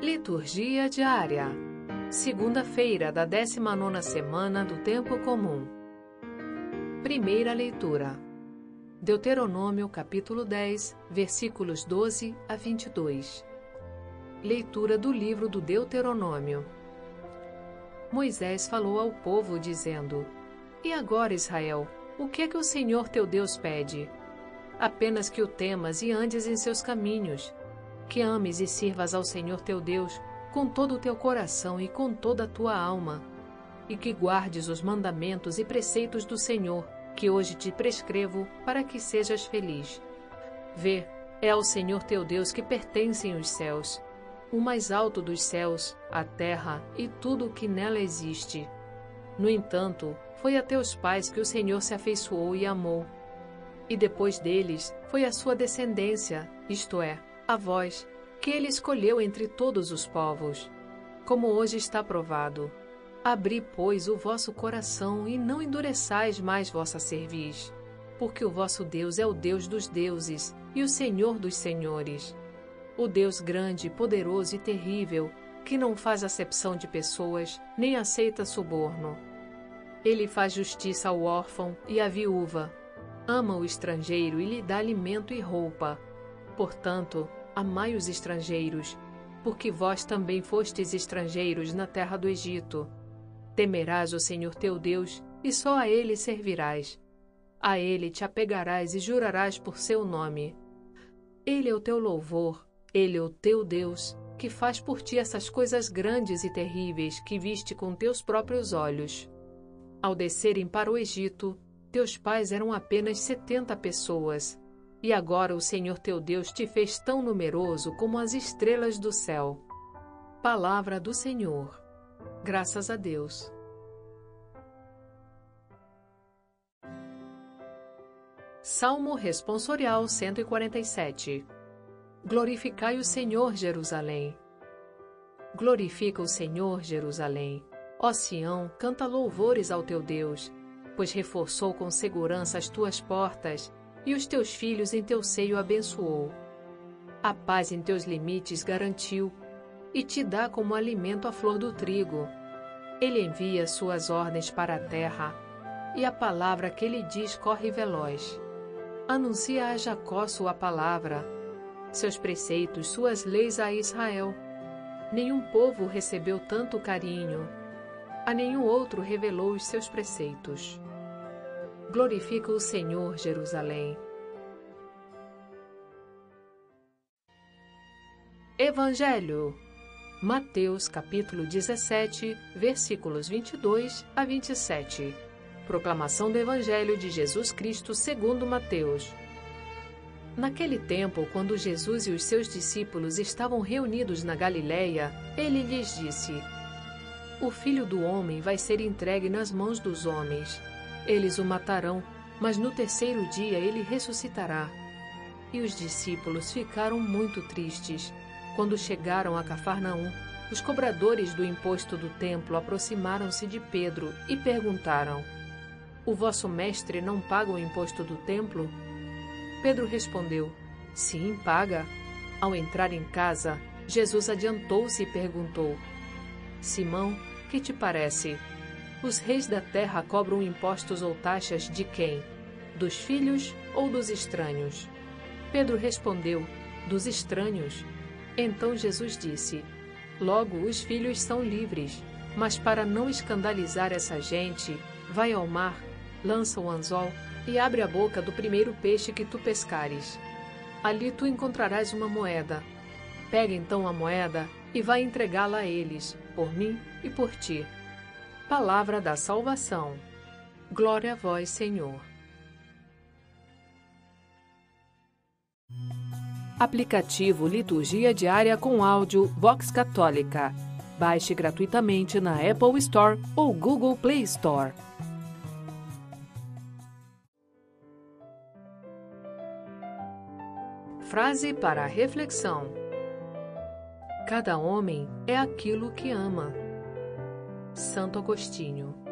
Liturgia diária. Segunda-feira da 19 semana do Tempo Comum. Primeira leitura. Deuteronômio capítulo 10, versículos 12 a 22. Leitura do livro do Deuteronômio. Moisés falou ao povo dizendo: E agora, Israel, o que é que o Senhor teu Deus pede? Apenas que o temas e andes em seus caminhos, que ames e sirvas ao Senhor teu Deus com todo o teu coração e com toda a tua alma, e que guardes os mandamentos e preceitos do Senhor, que hoje te prescrevo, para que sejas feliz. Vê, é ao Senhor teu Deus que pertencem os céus, o mais alto dos céus, a terra e tudo o que nela existe. No entanto, foi a teus pais que o Senhor se afeiçoou e amou e depois deles foi a sua descendência, isto é, a vós, que ele escolheu entre todos os povos. Como hoje está provado. Abri, pois, o vosso coração e não endureçais mais vossa cerviz, porque o vosso Deus é o Deus dos deuses e o Senhor dos senhores. O Deus grande, poderoso e terrível, que não faz acepção de pessoas, nem aceita suborno. Ele faz justiça ao órfão e à viúva, ama o estrangeiro e lhe dá alimento e roupa. Portanto, amai os estrangeiros, porque vós também fostes estrangeiros na terra do Egito. Temerás o Senhor teu Deus, e só a ele servirás. A ele te apegarás e jurarás por seu nome. Ele é o teu louvor, ele é o teu Deus, que faz por ti essas coisas grandes e terríveis que viste com teus próprios olhos. Ao descerem para o Egito, teus pais eram apenas setenta pessoas, e agora o Senhor teu Deus te fez tão numeroso como as estrelas do céu. Palavra do Senhor. Graças a Deus. Salmo Responsorial 147 Glorificai o Senhor, Jerusalém. Glorifica o Senhor, Jerusalém. Ó Sião, canta louvores ao teu Deus pois reforçou com segurança as tuas portas e os teus filhos em teu seio abençoou. A paz em teus limites garantiu e te dá como alimento a flor do trigo. Ele envia suas ordens para a terra e a palavra que ele diz corre veloz. Anuncia a Jacó sua palavra, seus preceitos, suas leis a Israel. Nenhum povo recebeu tanto carinho, a nenhum outro revelou os seus preceitos. Glorifica o Senhor, Jerusalém. Evangelho. Mateus capítulo 17, versículos 22 a 27. Proclamação do Evangelho de Jesus Cristo segundo Mateus. Naquele tempo, quando Jesus e os seus discípulos estavam reunidos na Galiléia, ele lhes disse: O Filho do homem vai ser entregue nas mãos dos homens. Eles o matarão, mas no terceiro dia ele ressuscitará. E os discípulos ficaram muito tristes. Quando chegaram a Cafarnaum, os cobradores do imposto do templo aproximaram-se de Pedro e perguntaram: O vosso mestre não paga o imposto do templo? Pedro respondeu: Sim, paga. Ao entrar em casa, Jesus adiantou-se e perguntou: Simão, que te parece? Os reis da terra cobram impostos ou taxas de quem? Dos filhos ou dos estranhos? Pedro respondeu: Dos estranhos. Então Jesus disse: Logo os filhos são livres, mas para não escandalizar essa gente, vai ao mar, lança o anzol e abre a boca do primeiro peixe que tu pescares. Ali tu encontrarás uma moeda. Pega então a moeda e vai entregá-la a eles, por mim e por ti. Palavra da salvação. Glória a vós, Senhor. Aplicativo Liturgia Diária com áudio Vox Católica. Baixe gratuitamente na Apple Store ou Google Play Store. Frase para reflexão: Cada homem é aquilo que ama. Santo Agostinho.